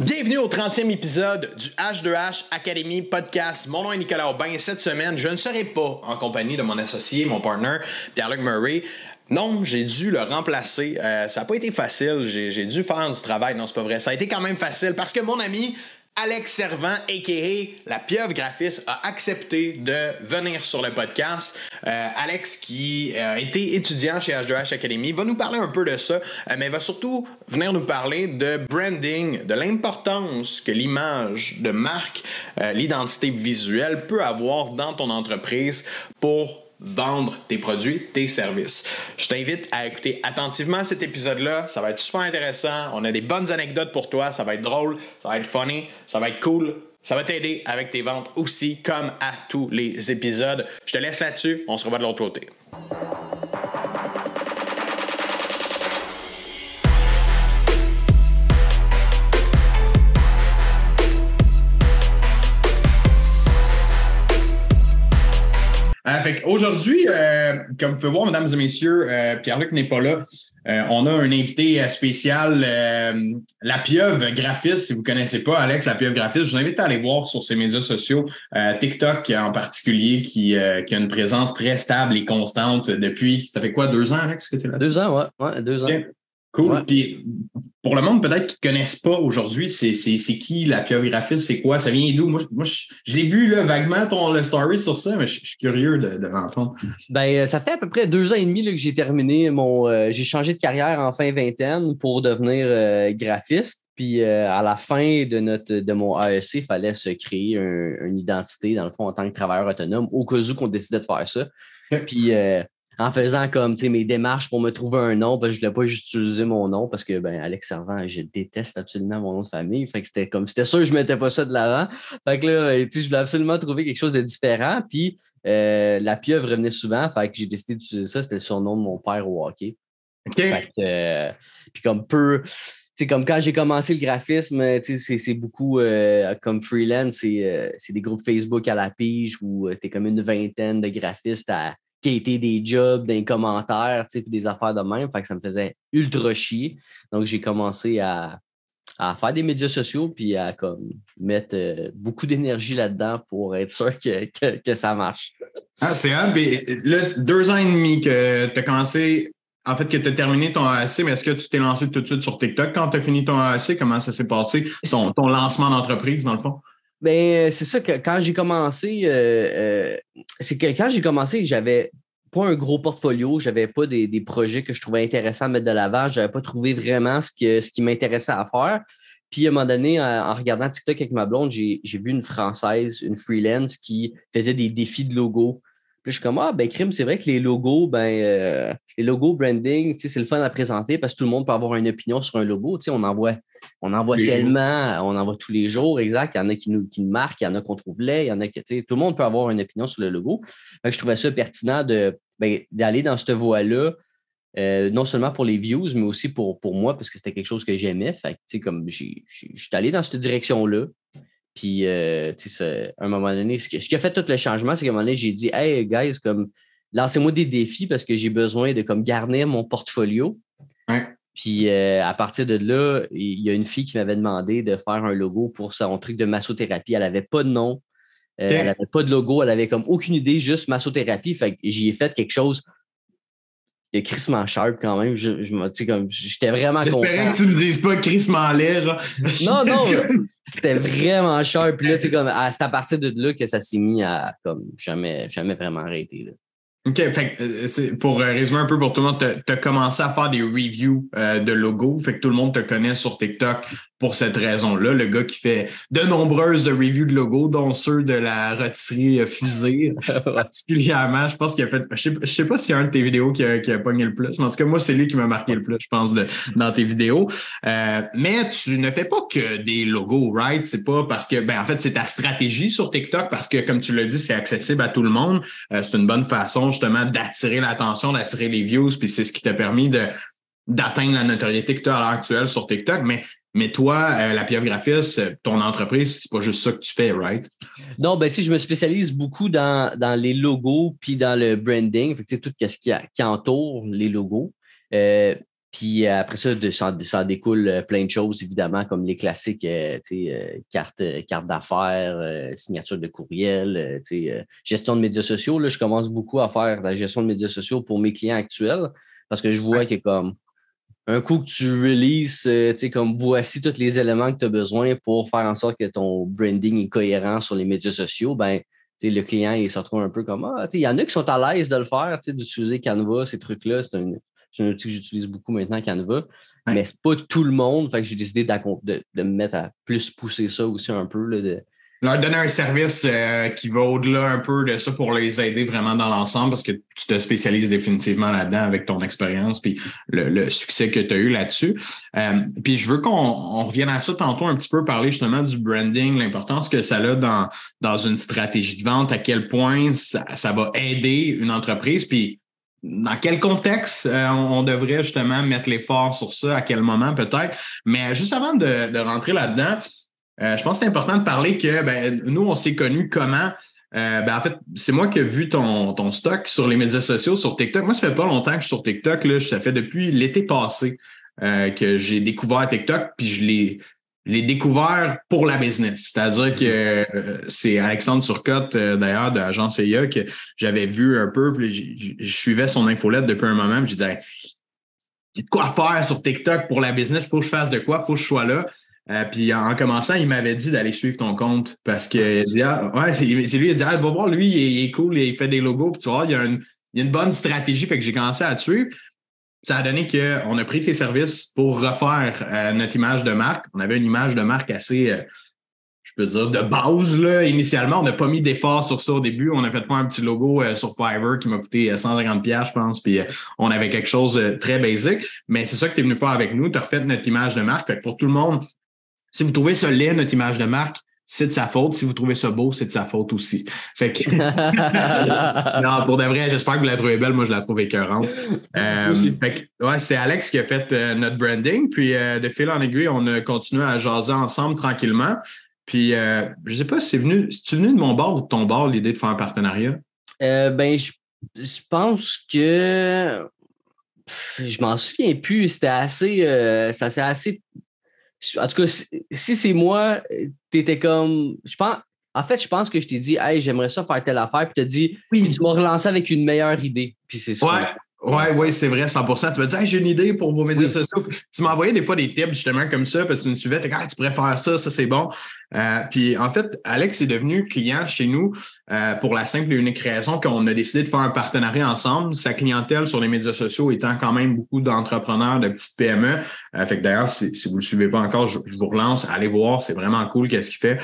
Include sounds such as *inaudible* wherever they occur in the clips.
Bienvenue au 30e épisode du H2H Academy Podcast. Mon nom est Nicolas Aubin et cette semaine, je ne serai pas en compagnie de mon associé, mon partner, Pierre-Luc Murray. Non, j'ai dû le remplacer. Euh, ça n'a pas été facile. J'ai dû faire du travail. Non, c'est pas vrai. Ça a été quand même facile parce que mon ami Alex Servant, a.k.a. la pieuvre graphiste, a accepté de venir sur le podcast. Euh, Alex, qui euh, a été étudiant chez H2H Academy, va nous parler un peu de ça, euh, mais va surtout venir nous parler de branding, de l'importance que l'image de marque, l'identité visuelle peut avoir dans ton entreprise pour vendre tes produits, tes services. Je t'invite à écouter attentivement cet épisode-là. Ça va être super intéressant. On a des bonnes anecdotes pour toi. Ça va être drôle, ça va être funny, ça va être cool. Ça va t'aider avec tes ventes aussi, comme à tous les épisodes. Je te laisse là-dessus. On se revoit de l'autre côté. Aujourd'hui, euh, comme vous pouvez voir, mesdames et messieurs, euh, Pierre-Luc n'est pas là. Euh, on a un invité spécial, la pieuvre graphiste. Si vous ne connaissez pas Alex, la pieuvre graphiste, je vous invite à aller voir sur ses médias sociaux, TikTok en particulier, qui, a une présence très stable et constante depuis, ça fait quoi, deux ans, Alex, que tu es là? Deux ans, ouais, deux ans. Cool. Puis pour le monde peut-être qui ne connaissent pas aujourd'hui, c'est, qui la piographiste, c'est quoi? Ça vient d'où? Moi, moi je, l'ai vu là, vaguement ton le story sur ça, mais je, suis curieux de, de l'entendre. Ben, euh, ça fait à peu près deux ans et demi là, que j'ai terminé mon. Euh, j'ai changé de carrière en fin vingtaine pour devenir euh, graphiste. Puis à la fin de, notre, de mon AEC, il fallait se créer une identité, dans le fond, en tant que travailleur autonome, au cas où qu'on décidait de faire ça. Puis en faisant comme mes démarches pour me trouver un nom, parce que je ne voulais pas juste utiliser mon nom parce que ben, Alex Servant, je déteste absolument mon nom de famille. Fait que c'était comme c'était sûr que je ne mettais pas ça de l'avant. Fait que là, je voulais absolument trouver quelque chose de différent. Puis euh, la pieuvre revenait souvent. Fait que j'ai décidé d'utiliser ça. C'était le surnom de mon père au hockey. Euh, puis comme peu. C'est comme quand j'ai commencé le graphisme, c'est beaucoup euh, comme freelance, c'est des groupes Facebook à la pige où tu es comme une vingtaine de graphistes à, qui a été des jobs, des commentaires, puis des affaires de même. Fait que ça me faisait ultra chier. Donc, j'ai commencé à, faire des médias sociaux puis à comme, mettre euh, beaucoup d'énergie là-dedans pour être sûr que, ça marche. Ah, c'est un. Là, deux ans et demi que tu as commencé, en fait, que tu as terminé ton AAC, mais est-ce que tu t'es lancé tout de suite sur TikTok quand tu as fini ton AAC? Comment ça s'est passé, ton lancement d'entreprise, dans le fond? Ben, euh, c'est ça que quand j'ai commencé, euh, euh, c'est que quand j'ai commencé, j'avais pas un gros portfolio, j'avais pas des, projets que je trouvais intéressants à mettre de l'avant, j'avais pas trouvé vraiment ce, que, ce qui m'intéressait à faire. Puis à un moment donné, en, regardant TikTok avec ma blonde, j'ai vu une Française, une freelance qui faisait des défis de logo. Puis je suis comme, ah, ben, crime, c'est vrai que les logos, ben, les logos branding, c'est le fun à présenter parce que tout le monde peut avoir une opinion sur un logo. On en voit, on en voit tellement, on en voit tous les jours, exact. Il y en a qui nous, qui nous marquent, il y en a qu'on trouve laid, il y en a qui, tout le monde peut avoir une opinion sur le logo. je trouvais ça pertinent ben, d'aller dans cette voie-là. Euh, non seulement pour les views, mais aussi pour, pour moi, parce que c'était quelque chose que j'aimais. Fait comme je suis allé dans cette direction-là. Puis, euh, à un moment donné, ce, qui a fait tout le changement, c'est qu'à un moment donné, j'ai dit, hey, guys, comme, lancez-moi des défis parce que j'ai besoin de comme garnir mon portfolio. Puis euh, à partir de là, il y a une fille qui m'avait demandé de faire un logo pour son truc de massothérapie. Elle n'avait pas de nom, euh, elle n'avait pas de logo, elle avait comme aucune idée, juste massothérapie. Fait que j'y ai fait quelque chose de Chris Sharp quand même. Je, je comme j'étais vraiment content. J'espérais que tu me dises pas Chris genre. *laughs* Non, non, *laughs* c'était vraiment sharp. Puis là, comme, c'est à partir de là que ça s'est mis à comme jamais, jamais vraiment arrêter. Là. OK, fait, euh, pour euh, résumer un peu pour tout le monde, tu as, commencé à faire des reviews euh, de logos, fait que tout le monde te connaît sur TikTok pour cette raison-là. Le gars qui fait de nombreuses reviews de logos, dont ceux de la rôtisserie fusée, *laughs* particulièrement. Je pense qu'il a fait. Je sais, sais pas s'il y a un de tes vidéos qui a, qui a pogné le plus, mais en tout cas, moi, c'est lui qui m'a marqué le plus, je pense, de, dans tes vidéos. Euh, mais tu ne fais pas que des logos, right? C'est pas parce que, ben, en fait, c'est ta stratégie sur TikTok parce que, comme tu l'as dit, c'est accessible à tout le monde. Euh, c'est une bonne façon, justement, d'attirer l'attention, d'attirer les views, puis c'est ce qui t'a permis de d'atteindre la notoriété que tu as à l'heure actuelle sur TikTok. Mais mais toi, euh, la pierre graphiste, ton entreprise, c'est pas juste ça que tu fais, right? Non, ben, tu je me spécialise beaucoup dans, les logos puis dans le branding, fait tout ce qui, qui, entoure les logos. Euh, Puis après ça, de, ça, découle plein de choses, évidemment, comme les classiques, carte, carte d'affaires, signature de courriel, gestion de médias sociaux. Là, je commence beaucoup à faire la gestion de médias sociaux pour mes clients actuels parce que je vois que comme un coup que tu releases, comme voici tous les éléments que tu as besoin pour faire en sorte que ton branding est cohérent sur les médias sociaux, ben, le client il se retrouve un peu comme Ah, il y en a qui sont à l'aise de le faire, d'utiliser Canva, ces trucs-là. C'est un, outil que j'utilise beaucoup maintenant, Canva. mais Mais c'est pas tout le monde. Fait que j'ai décidé de, de, me mettre à plus pousser ça aussi un peu. Là, de, leur donner un service euh, qui va au-delà un peu de ça pour les aider vraiment dans l'ensemble parce que tu te spécialises définitivement là-dedans avec ton expérience puis le, succès que tu as eu là-dessus. Euh, puis je veux qu'on revienne à ça tantôt un petit peu, parler justement du branding, l'importance que ça a dans, dans une stratégie de vente, à quel point ça, va aider une entreprise, puis dans quel contexte euh, on devrait justement mettre l'effort sur ça, à quel moment peut-être. Mais juste avant de, rentrer là-dedans, euh, je pense que c'est important de parler que ben, nous, on s'est connus comment? Euh, ben, en fait, c'est moi qui ai vu ton, stock sur les médias sociaux, sur TikTok. Moi, ça fait pas longtemps que je suis sur TikTok. Là. Ça fait depuis l'été passé que j'ai découvert TikTok, puis je l'ai, l'ai découvert pour la business. C'est-à-dire que c'est Alexandre Turcotte, d'ailleurs, de l'agence EIA, que j'avais vu un peu, puis je, suivais son infolette depuis un moment, je disais, de quoi faire sur TikTok pour la business, faut que je fasse de quoi, faut que je sois là. Euh, puis en commençant, il m'avait dit d'aller suivre ton compte parce que dit, ah, ouais, c'est lui, il a dit, ah, va voir, lui, il est, cool, il fait des logos, puis tu vois, il y a une, bonne stratégie, fait que j'ai commencé à suivre. Ça a donné qu'on a pris tes services pour refaire euh, notre image de marque. On avait une image de marque assez, euh, je peux dire, de base, là, initialement. On n'a pas mis d'effort sur ça au début. On a fait faire un petit logo sur Fiverr qui m'a coûté 150$, je pense, puis on avait quelque chose de très basique. Mais c'est ça que tu es venu faire avec nous. Tu as refait notre image de marque. Pour tout le monde, si vous trouvez laid, notre image de marque, c'est de sa faute. Si vous trouvez ça beau, c'est de sa faute aussi. Fait que... *laughs* non, pour de vrai, j'espère que vous la trouvez belle. Moi, je la trouve écœurante. Euh, fait que, ouais, c'est Alex qui a fait euh, notre branding. Puis, euh, de fil en aiguille, on a continué à jaser ensemble tranquillement. Puis, je ne sais pas si c'est venu, si tu venu de mon bord ou de ton bord, l'idée de faire un partenariat? ben, je, je, pense que je m'en souviens plus. C'était assez, ça s'est assez en tout cas, si, c'est moi, tu étais comme. Je pense, en fait, je pense que je t'ai dit, hey, j'aimerais ça faire telle affaire, puis tu as dit, oui. tu m'as relancé avec une meilleure idée. Puis c'est ça. Ouais. Oui, oui, c'est vrai, 100% Tu m'as dit, j'ai une idée pour vos médias sociaux. Tu envoyé des fois des tips justement comme ça parce que tu me suivais, tu ah, tu pourrais faire ça, ça c'est bon. Euh, puis en fait, Alex est devenu client chez nous euh, pour la simple et unique raison qu'on a décidé de faire un partenariat ensemble. Sa clientèle sur les médias sociaux étant quand même beaucoup d'entrepreneurs, de petites PME. Euh, fait que d'ailleurs, si, si, vous ne le suivez pas encore, je, vous relance, allez voir, c'est vraiment cool qu'est-ce qu'il fait.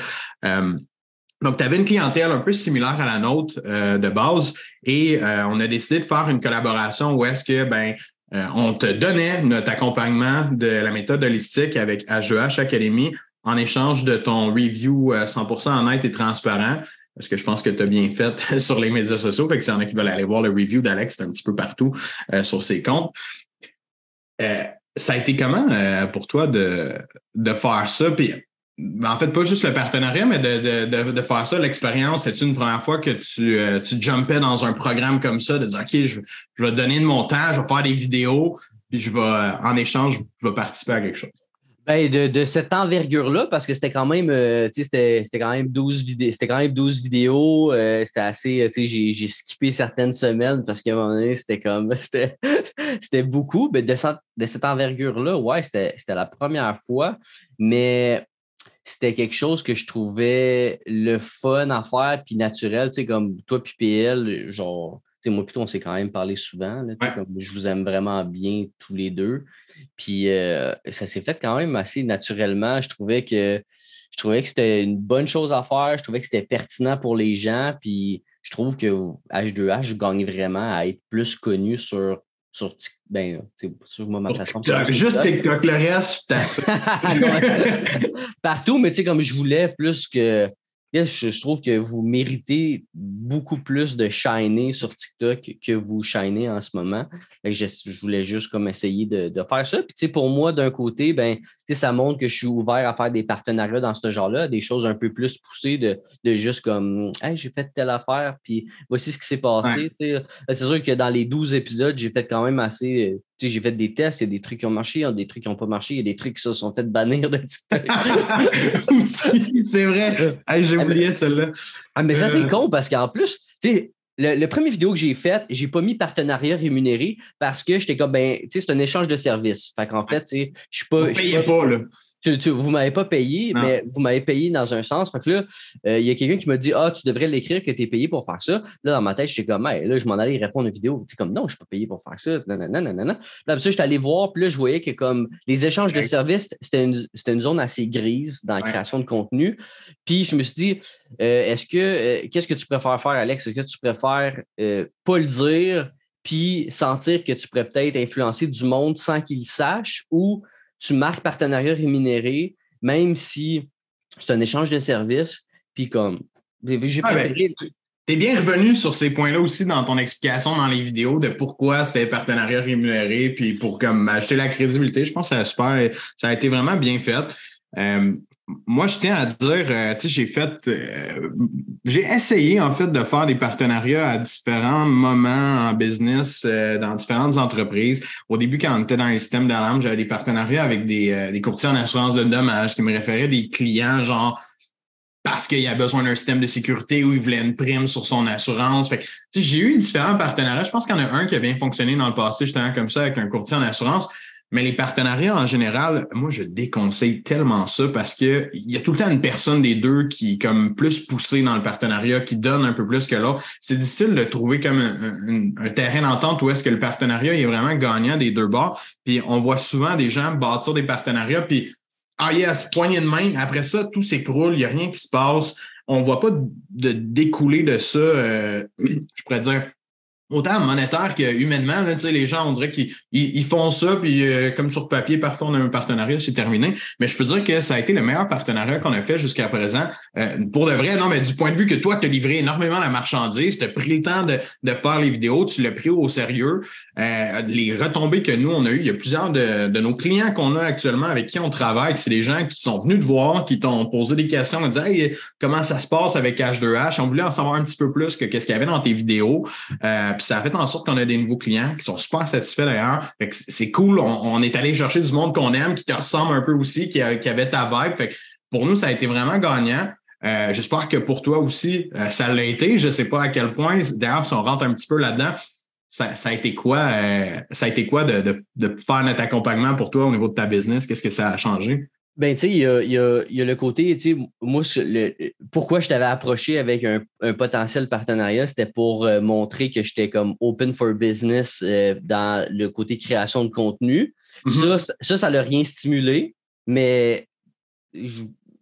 Donc, tu avais une clientèle un peu similaire à la nôtre euh, de base et euh, on a décidé de faire une collaboration où est-ce que ben euh, on te donnait notre accompagnement de la méthode holistique avec H2H Academy en échange de ton review 100% honnête et transparent parce que je pense que tu as bien fait *laughs* sur les médias sociaux. Fait que c'est en a qui veulent aller voir le review d'Alex un petit peu partout sur ses comptes. ça a été comment pour toi de, de faire ça? Puis en fait, pas juste le partenariat, mais de, de, de, faire ça, l'expérience. C'est une première fois que tu, euh, tu jumpais dans un programme comme ça, de dire OK, je, je vais donner de mon temps, je vais faire des vidéos, puis je vais, en échange, je vais participer à quelque chose. Ben, de, de cette envergure-là, parce que c'était quand même, euh, c'était, c'était quand même 12 vidéos, c'était quand même 12 vidéos, euh, c'était assez, j'ai, j'ai skippé certaines semaines parce qu'à un moment donné, c'était comme, *laughs* c'était, c'était beaucoup, mais de, de cette envergure-là, ouais, c'était, c'était la première fois, mais c'était quelque chose que je trouvais le fun à faire puis naturel, tu sais, comme toi puis PL, genre, tu sais, moi plutôt on s'est quand même parlé souvent, là, comme je vous aime vraiment bien tous les deux. Puis euh, ça s'est fait quand même assez naturellement. Je trouvais que je trouvais que c'était une bonne chose à faire, je trouvais que c'était pertinent pour les gens, puis je trouve que H2H gagne vraiment à être plus connu sur sur ben, sur moi, ma plateforme. Juste TikTok, le reste, *laughs* ça. Partout, mais tu sais, comme je voulais plus que je, trouve que vous méritez beaucoup plus de shiner sur TikTok que vous shinez en ce moment. Je, voulais juste comme essayer de, faire ça. Puis, pour moi, d'un côté, ben, ça montre que je suis ouvert à faire des partenariats dans ce genre-là, des choses un peu plus poussées de, juste comme hey, j'ai fait telle affaire, puis voici ce qui s'est passé. C'est sûr que dans les 12 épisodes, j'ai fait quand même assez j'ai fait des tests, il y a des trucs qui ont marché, il y a des trucs qui n'ont pas marché, il y a des trucs qui se sont fait bannir de TikTok. *laughs* c'est vrai. *laughs* j'ai oublié celle-là. Ah, mais ça, c'est euh. con parce qu'en plus, tu le, le, premier vidéo que j'ai fait, j'ai pas mis partenariat rémunéré parce que j'étais comme, ben, tu sais, c'est un échange de services. Fait qu'en fait, tu sais, je suis pas. Je pas, là vous ne m'avez pas payé, mais vous m'avez payé dans un sens. Fait que là, euh, il y a quelqu'un qui m'a dit Ah, tu devrais l'écrire que tu es payé pour faire ça. Là, dans ma tête, j'étais comme là, je m'en allais répondre à une vidéo. Tu comme non, je ne suis pas payé pour faire ça. Non, non, non, non, non. Là, ça, j'étais allé voir, puis là, je voyais que comme les échanges de services, c'était une, une, zone assez grise dans la création de contenu. Puis je me suis dit euh, Est-ce que euh, qu'est-ce que tu préfères faire, Alex? Est-ce que tu préfères pas le dire? Puis sentir que tu pourrais peut-être influencer du monde sans qu'il sache ou tu marques partenariat rémunéré, même si c'est un échange de services. Puis comme, j'ai ah, ben, Tu es bien revenu sur ces points-là aussi dans ton explication dans les vidéos de pourquoi c'était partenariat rémunéré, puis pour comme acheter la crédibilité. Je pense que ça a super, ça a été vraiment bien fait. Euh, moi, je tiens à dire, euh, tu sais, j'ai fait, euh, j'ai essayé en fait de faire des partenariats à différents moments en business, euh, dans différentes entreprises. Au début, quand on était dans les systèmes d'alarme, j'avais des partenariats avec des, courtiers en assurance de dommages qui me référaient des clients, genre parce qu'il a besoin d'un système de sécurité ou il voulait une prime sur son assurance. J'ai eu différents partenariats. Je pense qu'il y en a un qui a bien fonctionné dans le passé, justement comme ça, avec un courtier en assurance. Mais les partenariats en général, moi, je déconseille tellement ça parce que il y a tout le temps une personne des deux qui est comme plus poussée dans le partenariat, qui donne un peu plus que l'autre. C'est difficile de trouver comme un, terrain d'entente où est-ce que le partenariat est vraiment gagnant des deux bords. Puis on voit souvent des gens bâtir des partenariats, puis ah yes, poignée de main. Après ça, tout s'écroule, il n'y a rien qui se passe. On ne voit pas de découler de ça, euh, *clears throat* je pourrais dire, autant monétaire que humainement, là, les gens, on dirait qu'ils ils, font ça, puis euh, comme sur papier, parfois on a un partenariat, c'est terminé. Mais je peux dire que ça a été le meilleur partenariat qu'on a fait jusqu'à présent. Euh, pour de vrai, non, mais du point de vue que toi, tu as livré énormément la marchandise, tu as pris le temps de, de faire les vidéos, tu l'as pris au sérieux. Euh, les retombées que nous, on a eues, il y a plusieurs de, de nos clients qu'on a actuellement avec qui on travaille, c'est des gens qui sont venus te voir, qui t'ont posé des questions, on dit hey, comment ça se passe avec H2H? On voulait en savoir un petit peu plus que qu'est-ce qu'il y avait dans tes vidéos. Euh, puis ça a fait en sorte qu'on a des nouveaux clients qui sont super satisfaits d'ailleurs. C'est cool. On, est allé chercher du monde qu'on aime, qui te ressemble un peu aussi, qui, avait ta vibe. Fait que pour nous, ça a été vraiment gagnant. Euh, j'espère que pour toi aussi, ça l'a été. Je ne sais pas à quel point. D'ailleurs, si on rentre un petit peu là-dedans, ça, a été quoi, euh, ça a été quoi de, faire notre accompagnement pour toi au niveau de ta business? Qu'est-ce que ça a changé? Ben, tu sais, il y a, le côté, tu sais, moi, pourquoi je t'avais approché avec un, potentiel partenariat, c'était pour euh, montrer que j'étais comme open for business euh, dans le côté création de contenu. Mm-hmm. Ça, ça, l'a rien stimulé, mais,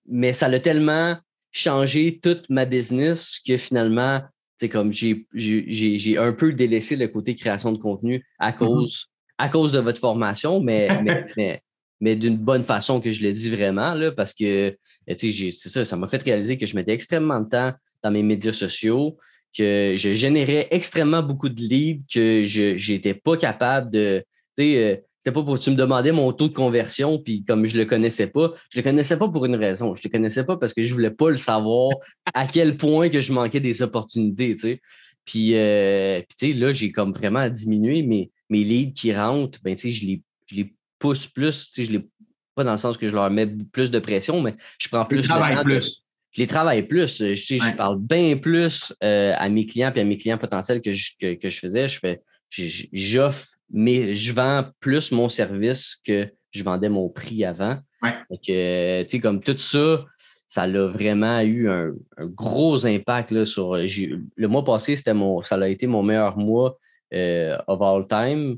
mais ça l'a tellement changé toute ma business que finalement, c'est comme j'ai un peu délaissé le côté création de contenu à mm-hmm. cause, à cause de votre formation, mais, mais, *laughs* mais, d'une bonne façon que je le dis vraiment, là, parce que c'est ça, ça m'a fait réaliser que je mettais extrêmement de temps dans mes médias sociaux, que je générais extrêmement beaucoup de leads, que je n'étais pas capable de. Euh, c'était pas pour tu me demandais mon taux de conversion, puis comme je le connaissais pas, je le connaissais pas pour une raison. Je le connaissais pas parce que je voulais pas le savoir à quel point que je manquais des opportunités, tu sais. Puis, euh, tu sais, là, j'ai comme vraiment diminué mes, mes leads qui rentrent, ben, tu sais, je les, je les pousse plus, tu sais, je les pas dans le sens que je leur mets plus de pression, mais je prends plus de temps. Plus. je les travaille plus. Je, sais, je parle bien plus euh, à mes clients et à mes clients potentiels que je, que, que je faisais. Je fais, j'offre mais je vends plus mon service que je vendais mon prix avant. Ouais. comme tout ça, ça a vraiment eu un, gros impact là, sur. Le mois passé, c'était mon, ça a été mon meilleur mois euh, of all time.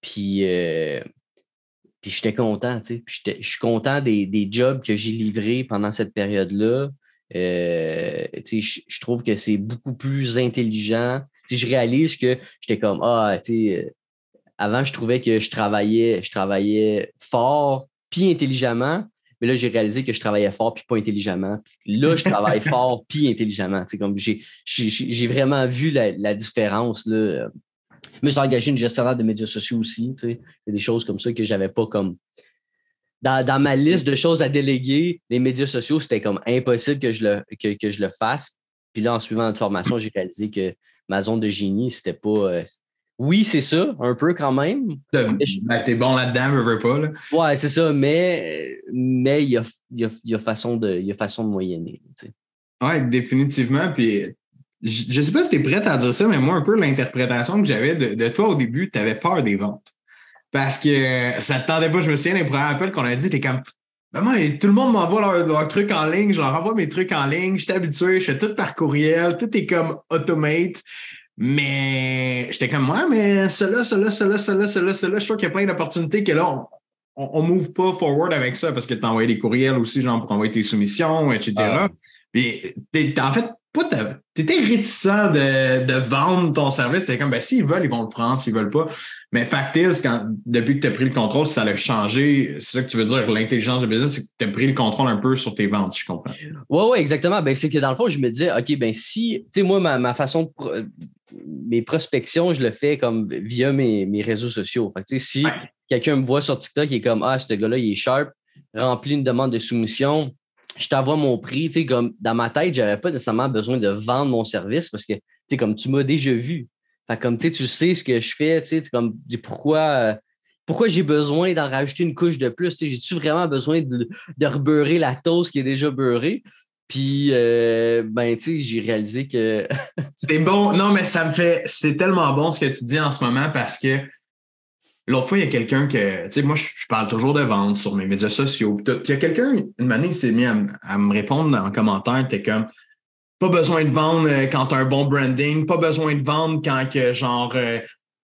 Puis, euh, puis j'étais content. Je suis content des, jobs que j'ai livrés pendant cette période-là. Euh, je trouve que c'est beaucoup plus intelligent. je réalise que j'étais comme Ah, tu sais, avant, je trouvais que je travaillais, je travaillais fort puis intelligemment. Mais là, j'ai réalisé que je travaillais fort puis pas intelligemment. là, je travaille *laughs* fort puis intelligemment. comme j'ai vraiment vu la, différence. Là. Je me suis engagé une gestionnaire de médias sociaux aussi. Il y a des choses comme ça que j'avais pas comme. Dans, ma liste de choses à déléguer, les médias sociaux, c'était comme impossible que je le, que, je le fasse. Puis là, en suivant notre formation, j'ai réalisé que ma zone de génie, c'était pas. Euh, oui, c'est ça, un peu quand même. Ben, t'es bon là-dedans, je veux pas. Là. Ouais, c'est ça, mais mais il y a, y, a, façon de, y a façon de moyenner. Oui, définitivement. Puis je ne sais pas si tu es prête à dire ça, mais moi, un peu l'interprétation que j'avais de, toi au début, tu avais peur des ventes. Parce que ça ne te tendait pas. Je me souviens des premiers appels qu'on a dit, tu es comme moi, tout le monde m'envoie leurs leur trucs en ligne, je leur envoie mes trucs en ligne, je suis habitué, je fais tout par courriel, tout est comme automate. Mais j'étais comme, ouais, mais cela, cela, cela, cela, cela, cela, je sûr qu'il y a plein d'opportunités que là, on ne move pas forward avec ça parce que tu as envoyé des courriels aussi, genre pour envoyer tes soumissions, etc. Ah. Puis, en fait, tu étais réticent de, de, vendre ton service. T'es comme, ben, s'ils veulent, ils vont le prendre, s'ils veulent pas. Mais fact is, quand, depuis que tu as pris le contrôle, ça a changé. C'est ça que tu veux dire, l'intelligence de business, c'est que tu as pris le contrôle un peu sur tes ventes, je comprends. Oui, oui, exactement. Ben, c'est que dans le fond, je me disais, OK, ben, si, tu sais, moi, ma, façon de, mes prospections, je le fais comme via mes, mes réseaux sociaux. Fait si quelqu'un me voit sur TikTok et est comme, ah, ce gars-là, il est sharp, remplit une demande de soumission, je t'envoie mon prix, tu sais, comme dans ma tête, j'avais pas nécessairement besoin de vendre mon service parce que, tu sais, comme tu m'as déjà vu. Comme, tu sais, tu sais ce que je fais, tu sais, comme, pourquoi, euh, pourquoi j'ai besoin d'en rajouter une couche de plus? J'ai-tu vraiment besoin de, de rebeurrer la toast qui est déjà beurrée? Puis, euh, ben, tu sais, j'ai réalisé que. c'est bon. Non, mais ça me fait. C'est tellement bon ce que tu dis en ce moment parce que L'autre fois, il y a quelqu'un que, tu sais, moi, je, parle toujours de vente sur mes médias sociaux. Puis il y a quelqu'un, une année, il s'est mis à, me répondre en commentaire, t'es comme, pas besoin de vendre euh, quand tu as un bon branding, pas besoin de vendre quand que, genre, euh,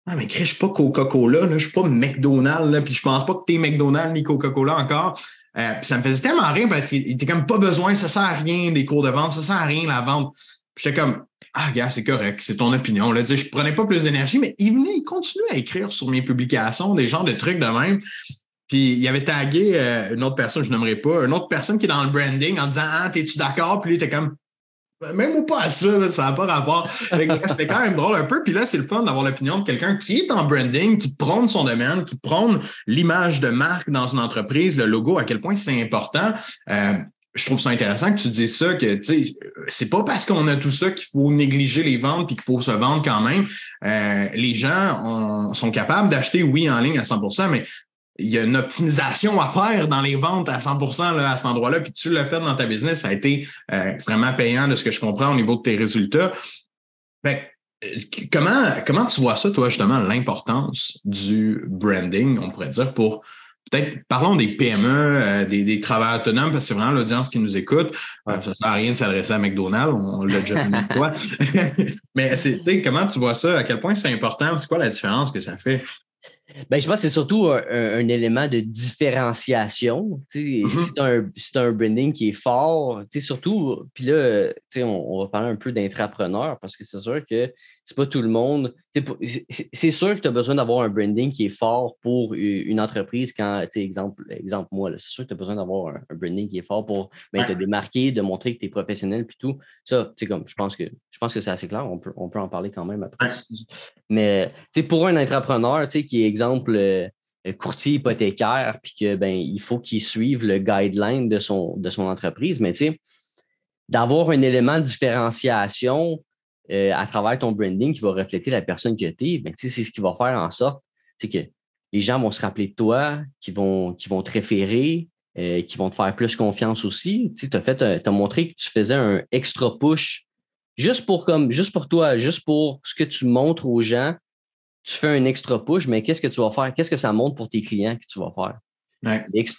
ah, mais je suis pas Coca-Cola, je suis pas McDonald's, là, puis je pense pas que tu es McDonald's ni Coca-Cola encore. Euh, puis ça me faisait tellement rien parce qu'il était comme pas besoin, ça sert à rien des cours de vente, ça sert à rien la vente. J'étais comme, ah, gars, c'est correct, c'est ton opinion. Là. Je prenais pas plus d'énergie, mais il venait, il continuait à écrire sur mes publications des genres de trucs de même. Puis il avait tagué euh, une autre personne, je n'aimerais pas, une autre personne qui est dans le branding en disant Ah, t'es-tu d'accord? Puis lui, était comme même ou pas à ça, ça n'a pas rapport. C'était quand même drôle un peu. Puis là, c'est le fun d'avoir l'opinion de quelqu'un qui est en branding, qui prône son domaine, qui prône l'image de marque dans une entreprise, le logo, à quel point c'est important. Euh, je trouve ça intéressant que tu dises ça, que c'est pas parce qu'on a tout ça qu'il faut négliger les ventes et qu'il faut se vendre quand même. Euh, les gens sont capables d'acheter, oui, en ligne à 100% mais il y a une optimisation à faire dans les ventes à 100 là, à cet endroit-là. Puis tu l'as fait dans ta business, ça a été euh, vraiment payant de ce que je comprends au niveau de tes résultats. comment, comment tu vois ça, toi, justement, l'importance du branding, on pourrait dire, pour peut-être parlons des PME, euh, des, des, travailleurs autonomes, parce que c'est vraiment l'audience qui nous écoute. Euh, ça ne sert à rien de s'adresser à McDonald's, on, l'a déjà dit quoi. *laughs* Mais comment tu vois ça? À quel point c'est important? C'est quoi la différence que ça fait? Ben, je pense que c'est surtout un, élément de différenciation. Mm-hmm. Si tu as, un branding qui est fort, surtout, puis là, on, on, va parler un peu d'intrapreneur parce que c'est sûr que c'est pas tout le monde. C'est sûr que tu as besoin d'avoir un branding qui est fort pour une entreprise quand, exemple, exemple moi, c'est sûr que tu as besoin d'avoir un, branding qui est fort pour ben, te démarquer, de montrer que tu es professionnel puis tout. Ça, comme je pense que je pense que c'est assez clair. On peut, on peut en parler quand même après. Mais pour un entrepreneur qui est exemple euh, courtier hypothécaire, puis que ben, il faut qu'il suive le guideline de son, de son entreprise, mais d'avoir un élément de différenciation euh, à travers ton branding qui va refléter la personne que tu es, ben, c'est ce qui va faire en sorte que les gens vont se rappeler de toi, qui vont, qui vont te référer, euh, qui vont te faire plus confiance aussi. Tu as, as montré que tu faisais un extra push juste pour, comme, juste pour toi, juste pour ce que tu montres aux gens. Tu fais un extra push, mais qu'est-ce que tu vas faire? Qu'est-ce que ça montre pour tes clients que tu vas faire?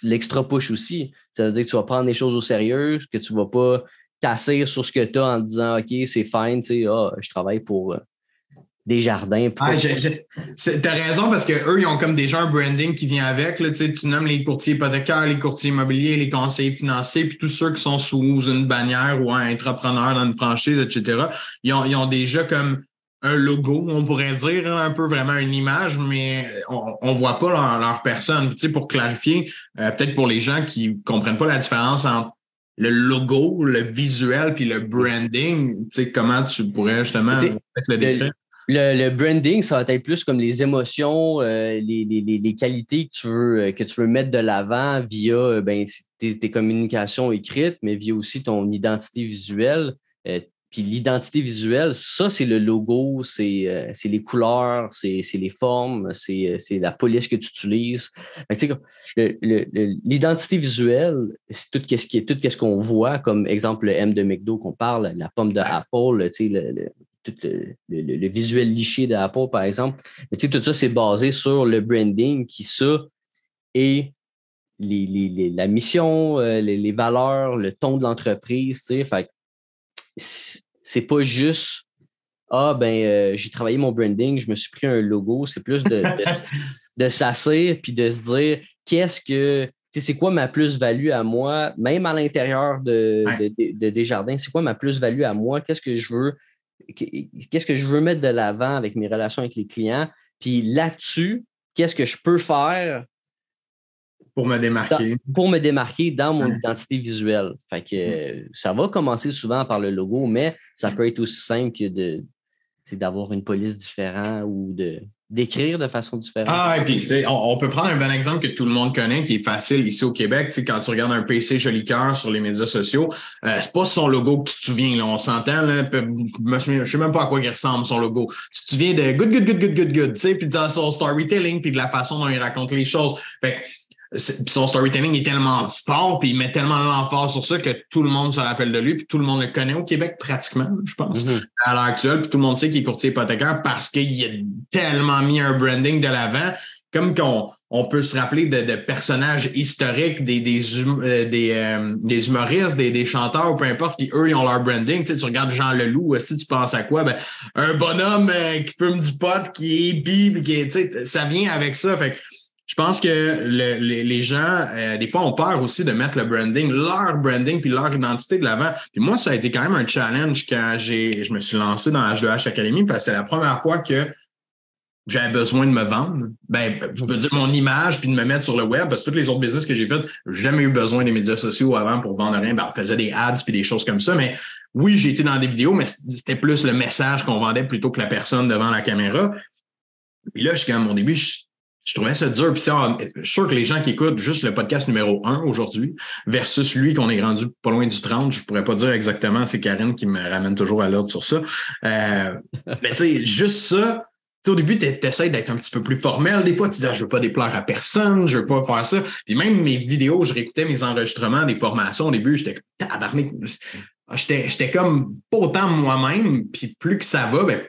L'extra push aussi. Ça veut dire que tu vas prendre les choses au sérieux, que tu ne vas pas sur ce que tu as en disant OK, c'est fine, tu sais, ah, je travaille pour euh, des jardins. Pour... Ah, T'as raison parce qu'eux, ils ont comme déjà un branding qui vient avec. Là, tu nommes les courtiers hypothécaires, les courtiers immobiliers, les conseillers financiers, puis tous ceux qui sont sous une bannière ou un entrepreneur dans une franchise, etc. Ils ont, ils ont déjà comme un logo, on pourrait dire, hein, un peu vraiment une image, mais on ne voit pas leur, personne. Tu sais, pour clarifier, euh, peut-être pour les gens qui ne comprennent pas la différence entre le logo, le visuel, puis le branding, tu sais, comment tu pourrais justement le décrire? Le, branding, ça va être plus comme les émotions, euh, les, qualités que tu veux, euh, que tu veux mettre de l'avant via ben, tes, tes, communications écrites, mais via aussi ton identité visuelle. Puis l'identité visuelle, ça, c'est le logo, c'est euh, les couleurs, c'est les formes, c'est la police que tu utilises. L'identité visuelle, c'est tout ce qui est tout ce qu'on voit, comme exemple le M de McDo qu'on parle, la pomme de Apple, le, tout le, visuel liché d'Apple, par exemple. Mais tout ça, c'est basé sur le branding qui, ça, est les, la mission, euh, les, valeurs, le ton de l'entreprise. Fait c'est pas juste Ah, ben, euh, j'ai travaillé mon branding, je me suis pris un logo. C'est plus de, de, *laughs* s'asseoir puis de se dire qu'est-ce que. C'est quoi ma plus-value à moi, même à l'intérieur de, de, Desjardins, c'est quoi ma plus-value à moi? Qu'est-ce que je veux? Qu'est-ce que je veux mettre de l'avant avec mes relations avec les clients? Puis là-dessus, qu'est-ce que je peux faire pour me démarquer. pour me démarquer dans mon identité visuelle. Fait que mm. ça va commencer souvent par le logo, mais ça peut être aussi simple que de d'avoir une police différente ou de d'écrire de façon différente. Ah, et puis on, peut prendre un bon exemple que tout le monde connaît, qui est facile ici au Québec. Quand tu regardes un PC joli cœur sur les médias sociaux, euh, c'est pas son logo que tu te souviens. Là, on s'entend. Je sais même pas à quoi il ressemble son logo. Tu te souviens de good, good, good, good, good, good, puis dans son storytelling, puis de la façon dont il raconte les choses. Fait son storytelling est tellement fort, puis il met tellement l'emphase sur ça que tout le monde se rappelle de lui, puis tout le monde le connaît au Québec pratiquement, je pense, mm-hmm. à l'heure actuelle. Puis tout le monde sait qu'il est courtier hypothécaire parce qu'il a tellement mis un branding de l'avant, comme qu'on on peut se rappeler de, personnages historiques, des, des, hum, euh, euh, des, humoristes, des, chanteurs, ou peu importe, qui eux, ils ont leur branding. Tu, sais, tu regardes Jean Leloup, si tu penses à quoi? Ben, un bonhomme euh, qui fume du pot, qui est bible, qui est, tu sais, ça vient avec ça. Fait je pense que les, gens, euh, des fois, ont peur aussi de mettre le branding, leur branding, puis leur identité de l'avant. Puis moi, ça a été quand même un challenge quand j'ai, je me suis lancé dans H2H Academy parce que c'est la première fois que j'avais besoin de me vendre. Ben, je peux dire mon image puis de me mettre sur le web parce que tous les autres business que j'ai fait, j'ai jamais eu besoin des médias sociaux avant pour vendre rien. Ben, on faisait des ads puis des choses comme ça. Mais oui, j'ai été dans des vidéos, mais c'était plus le message qu'on vendait plutôt que la personne devant la caméra. Puis là, je, quand mon début, je, je trouvais ça dur. Puis je suis sûr que les gens qui écoutent juste le podcast numéro 1 aujourd'hui versus lui qu'on est rendu pas loin du 30, je pourrais pas dire exactement, c'est Karine qui me ramène toujours à l'ordre sur ça. Euh, *laughs* mais tu sais, juste ça, au début, tu essaies d'être un petit peu plus formel. Des fois, tu dis, ah, je veux pas déplaire à personne, je veux pas faire ça. Puis même mes vidéos, je réécoutais mes enregistrements des formations au début, j'étais tabarnak. J'étais comme pas autant moi-même. Puis plus que ça va, ben,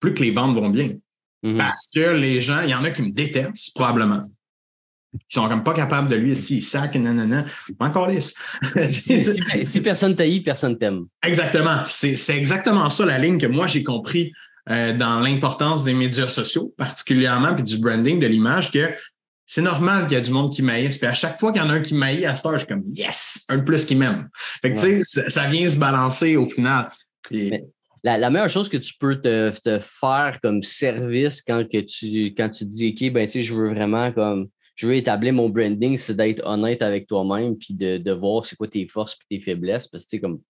plus que les ventes vont bien. Mhm. Parce que les gens, il y en a qui me détestent, probablement. Ils sont comme pas capables de lui, s'ils sac, nanana. Encore lisse. si, si, personne t'haït, personne t'aime. Exactement. C'est exactement ça la ligne que moi j'ai compris euh, dans l'importance des médias sociaux, particulièrement, puis du branding, de l'image, que c'est normal qu'il y a du monde qui m'haïsse. Puis à chaque fois qu'il y en a un qui m'haït à cette heure, je suis comme yes, un de plus qui m'aime. Fait que tu sais, ça, vient se balancer au final la, meilleure chose que tu peux te, faire comme service quand, que tu, quand tu dis OK, ben, je veux vraiment comme je veux établir mon branding, c'est d'être honnête avec toi-même puis de, voir c'est quoi tes forces et tes faiblesses. Parce que comme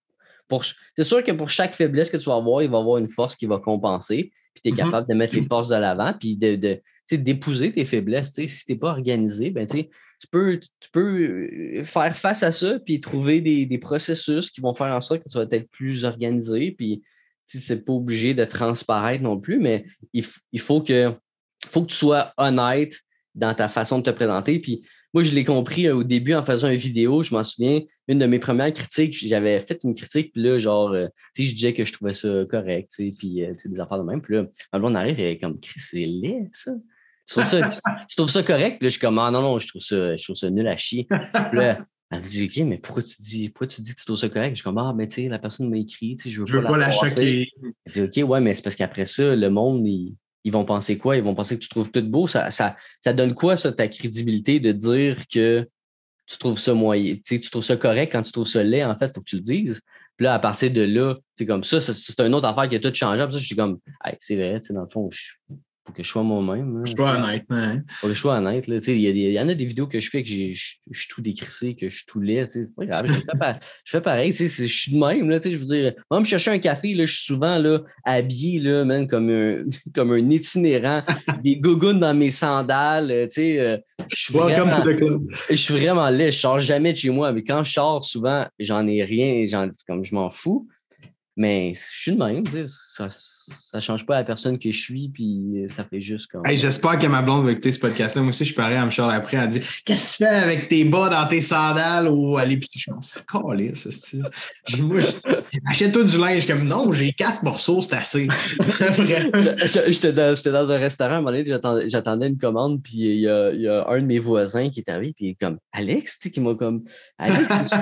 c'est sûr que pour chaque faiblesse que tu vas avoir, il va y avoir une force qui va compenser. Puis tu es mm-hmm. capable de mettre les forces de l'avant, puis de, de d'épouser tes faiblesses. Si tu n'es pas organisé, ben, tu peux, tu peux euh, faire face à ça, puis trouver des, des, processus qui vont faire en sorte que tu vas être plus organisé, puis c'est pas obligé de transparaître non plus, mais il, faut, que, faut que tu sois honnête dans ta façon de te présenter. Puis moi, je l'ai compris euh, au début en faisant une vidéo. Je m'en souviens, une de mes premières critiques, j'avais fait une critique, puis là, genre, euh, je disais que je trouvais ça correct, puis euh, des affaires de même. Puis là, on arrive et comme, c'est laid, ça. Tu trouves ça, tu, trouves ça correct? Puis là, je suis comme, ah non, non, je trouve ça, je trouve ça nul à chier. Puis là, elle me dit, OK, mais pourquoi tu dis, pourquoi tu dis que tu trouves ça correct? Je suis comme, ah, mais tu sais, la personne m'a écrit, tu sais, je veux, je veux pas, la, choquer. Elle dit, OK, ouais, mais c'est parce qu'après ça, le monde, ils, vont penser quoi? Ils vont penser que tu trouves tout beau. Ça, ça, ça donne quoi, ça, ta crédibilité de dire que tu trouves ça moyen, tu trouves ça correct, quand tu trouves ça laid, en fait, il faut que tu le dises. Puis là, à partir de là, c'est comme ça, c'est une autre affaire qui a tout changé. Puis ça, je suis comme, hey, c'est vrai, dans le fond, je, faut que je sois moi-même. Hein, je sois honnête, hein. Faut que je sois honnête. Il y, y, en a des vidéos que je fais que je suis tout décrissé, que je suis tout laid. C'est pas grave, je, fais, *laughs* pareil. Je suis de même. Là, je veux dire, moi, me chercher un café, là, je suis souvent là, habillé là, même, comme, un, *laughs* comme un itinérant, des gougounes dans mes sandales. Euh, je suis vraiment, vraiment laid. Je sors jamais de chez moi. Mais quand je sors, souvent, j'en ai rien. Comme je m'en fous. Mais je suis de même. Ça, ça change pas la personne que je suis, puis ça fait juste comme. J'espère que ma blonde va écouter ce podcast-là. Moi aussi, je suis pareil à Michel après. Elle dit Qu'est-ce que tu fais avec tes bas dans tes sandales ou à l'épicerie Je pense, c'est ça, style. Moi, achète-toi du linge. comme Non, j'ai quatre morceaux, c'est assez. J'étais dans, dans, un restaurant, à un moment donné, j'attendais une commande, puis il y, a, il y, a, un de mes voisins qui est arrivé, puis comme Alex, tu sais, qui m'a comme Alex,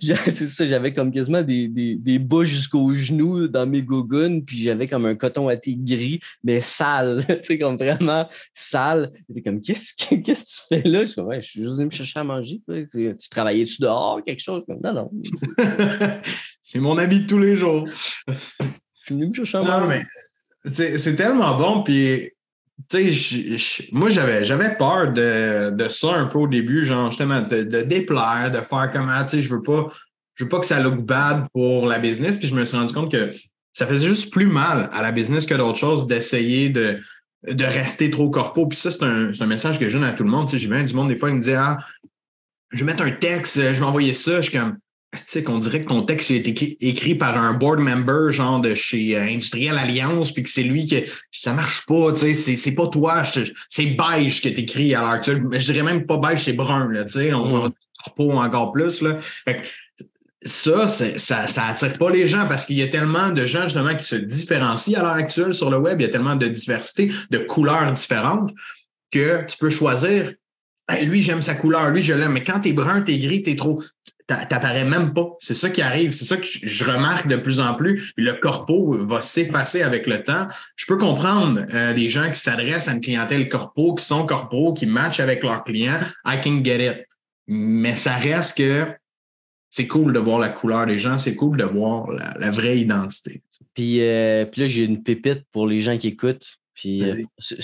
tu sais, j'avais comme quasiment des, des, des bas jusqu'aux genoux dans mes gougounes, puis j'avais comme un un coton à thé gris, mais sale, *laughs* tu sais, comme vraiment sale. T'es comme, *laughs* qu'est-ce que tu fais là? Je suis, je suis juste venu me chercher à manger. Tu, travaillais-tu dehors, quelque chose? non, non. *laughs* C'est mon habit de tous les jours. je suis venu me chercher à manger. c'est tellement bon, puis tu sais, moi, j'avais, j'avais peur de, de, ça un peu au début, genre, justement, de, de déplaire, de faire comment, tu sais, je veux pas, je veux pas que ça look bad pour la business. Puis je me suis rendu compte que ça faisait juste plus mal à la business que d'autres choses d'essayer de, de rester trop corpo. Puis ça, c'est un, un, message que je donne à tout le monde. Tu sais, j'ai vu du monde, des fois, il me dit Ah, je vais mettre un texte, je vais envoyer ça. Je suis comme tu sais, qu'on dirait que ton texte a été écrit, par un board member, genre de chez euh, Industriel Alliance, puis que c'est lui qui. Ça marche pas, tu sais, c'est pas toi, c'est beige que t'écris à l'heure actuelle. Je dirais même pas beige, c'est brun, là, tu sais, on s'en va encore plus, là. Fait que, ça, ça, ça attire pas les gens parce qu'il y a tellement de gens justement qui se différencient à l'heure actuelle sur le web, il y a tellement de diversité, de couleurs différentes que tu peux choisir. lui, j'aime sa couleur, lui, je l'aime. Mais quand tu es brun, tu es gris, tu es trop. T'apparais même pas. C'est ça qui arrive. C'est ça que je remarque de plus en plus. Le corpo va s'effacer avec le temps. Je peux comprendre euh, les gens qui s'adressent à une clientèle corpo, qui sont corpo, qui matchent avec leurs clients. I can get it. Mais ça reste que c'est cool de voir la couleur des gens, c'est cool de voir la, vraie identité. Puis, euh, puis là, j'ai une pépite pour les gens qui écoutent. Puis, euh, ce,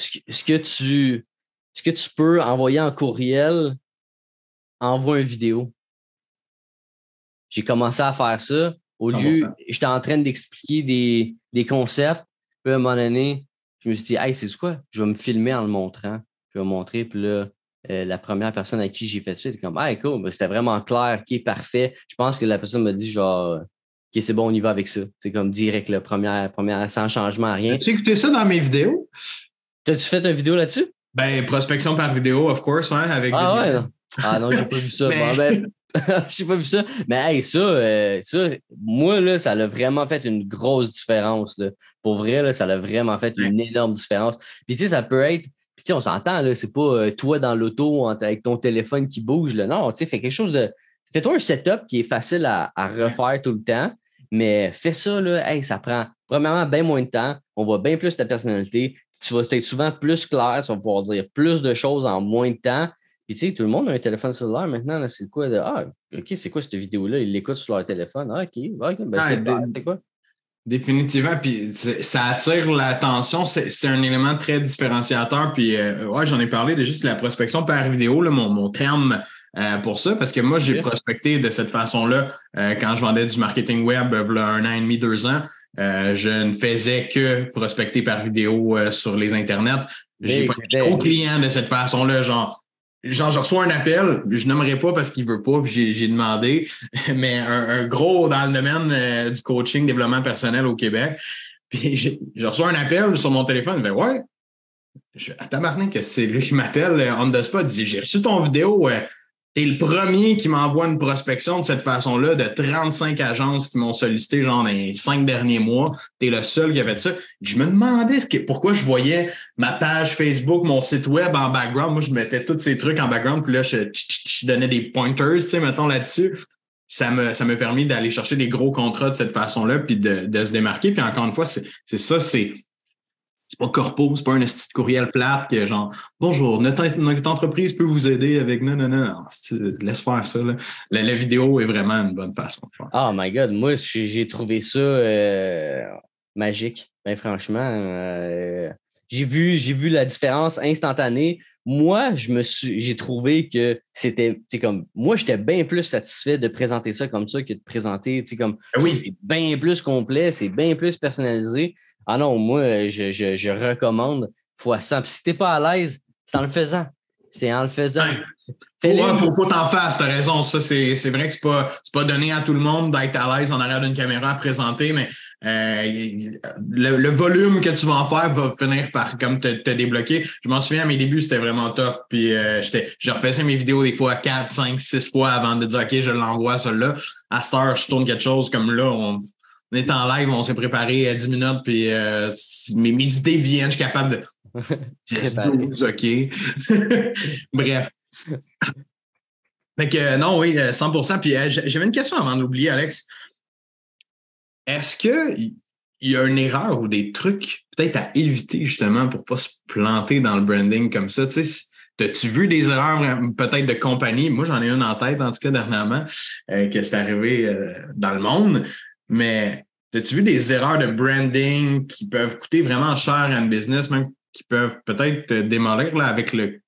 que tu, ce que tu peux envoyer en courriel, envoie une vidéo. J'ai commencé à faire ça. Au lieu, j'étais en train d'expliquer des, des, concepts. Puis à un moment donné, je me suis dit, hey, c'est quoi? Je vais me filmer en le montrant. Je vais montrer. Puis là, euh, la première personne à qui j'ai fait ça, était comme Ah, cool, ben, c'était vraiment clair, qui est parfait. Je pense que la personne m'a dit genre Ok, c'est bon, on y va avec ça. C'est comme direct, le premier, première, sans changement, rien. As-tu écouté ça dans mes vidéos? T'as-tu fait une vidéo là-dessus? Ben, prospection par vidéo, of course, hein, avec Ah ouais, non. Ah non, j'ai pas vu ça. *laughs* Mais... ben, *laughs* j'ai pas vu ça. Mais hey, ça, euh, ça, moi, là, ça a vraiment fait une grosse différence. Là. Pour vrai, là, ça a vraiment fait une énorme différence. Puis tu sais, ça peut être puis, on s'entend, là, c'est pas euh, toi dans l'auto avec ton téléphone qui bouge. Là. Non, tu sais, fais quelque chose de. Fais-toi un setup qui est facile à, refaire tout le temps, mais fais ça, là, hey, ça prend premièrement bien moins de temps. On voit bien plus ta personnalité. Tu vas être souvent plus clair, tu vas pouvoir dire plus de choses en moins de temps. Puis, tu sais, tout le monde a un téléphone cellulaire maintenant. C'est quoi? De, ah, OK, c'est quoi cette vidéo-là? Ils l'écoutent sur leur téléphone. Ah, OK, ben, ah, c'est quoi? Définitivement, puis ça attire l'attention, c'est un élément très différenciateur. Puis euh, ouais, j'en ai parlé de juste la prospection par vidéo, là, mon, mon terme euh, pour ça, parce que moi, j'ai prospecté de cette façon-là euh, quand je vendais du marketing web il un an et demi, deux ans. je ne faisais que prospecter par vidéo sur les internets. J'ai pas de clients de cette façon-là, genre genre, je reçois un appel, je n'aimerais pas parce qu'il veut pas, puis j'ai demandé, *laughs* mais un, gros dans le domaine euh, du coaching, développement personnel au Québec. Puis *laughs* je reçois un appel sur mon téléphone, il fait Ouais, je, attends, que c'est lui qui m'appelle euh, on the spot, il dit J'ai reçu ton vidéo, euh, T'es le premier qui m'envoie une prospection de cette façon-là de 35 agences qui m'ont sollicité genre dans les cinq derniers mois. T'es le seul qui avait fait ça. Je me demandais pourquoi je voyais ma page Facebook, mon site web en background. Moi, je mettais tous ces trucs en background, puis là, je, donnais des pointers, tu sais, mettons là-dessus. Ça me, ça m'a permis d'aller chercher des gros contrats de cette façon-là, puis de, de se démarquer. Puis encore une fois, c'est ça, c'est c'est pas corpo, c'est pas un petit courriel plate que genre Bonjour, notre, entreprise peut vous aider avec non, non, non. laisse faire ça. La, vidéo est vraiment une bonne façon. Oh my god, moi j'ai trouvé ça euh, magique. Ben, franchement, euh, j'ai vu, j'ai vu la différence instantanée. Moi, je me suis, j'ai trouvé que c'était, comme, moi, j'étais bien plus satisfait de présenter ça comme ça que de présenter, tu sais, comme, ah oui. c'est bien plus complet, c'est bien plus personnalisé. Ah non, moi, je, je, recommande fois 100. Puis si t'es pas à l'aise, c'est en le faisant. C'est en le faisant. Il faut, faut, t'en faire, t'as raison. Ça, c'est, vrai que c'est pas, pas donné à tout le monde d'être à l'aise en arrière d'une caméra à présenter, mais euh, le, volume que tu vas en faire va finir par comme te, te débloquer. Je m'en souviens à mes débuts, c'était vraiment tough. Puis euh, je refaisais mes vidéos des fois 4, 5, 6 fois avant de dire OK, je l'envoie celle-là. À cette heure, je tourne quelque chose comme là, on, on est en live, on s'est préparé à 10 minutes, puis euh, mes, idées viennent, je suis capable de. *laughs* 10, 12, OK. *laughs* Bref. Fait que non, oui, 100% euh, Puis euh, j'avais une question avant de l'oublier, Alex. Est-ce qu'il y a une erreur ou des trucs peut-être à éviter justement pour ne pas se planter dans le branding comme ça? Tu sais, As-tu vu des erreurs peut-être de compagnie? Moi, j'en ai une en tête, en tout cas, dernièrement, que c'est arrivé dans le monde. Mais as-tu vu des erreurs de branding qui peuvent coûter vraiment cher à un business, même qui peuvent peut-être te démolir là, avec le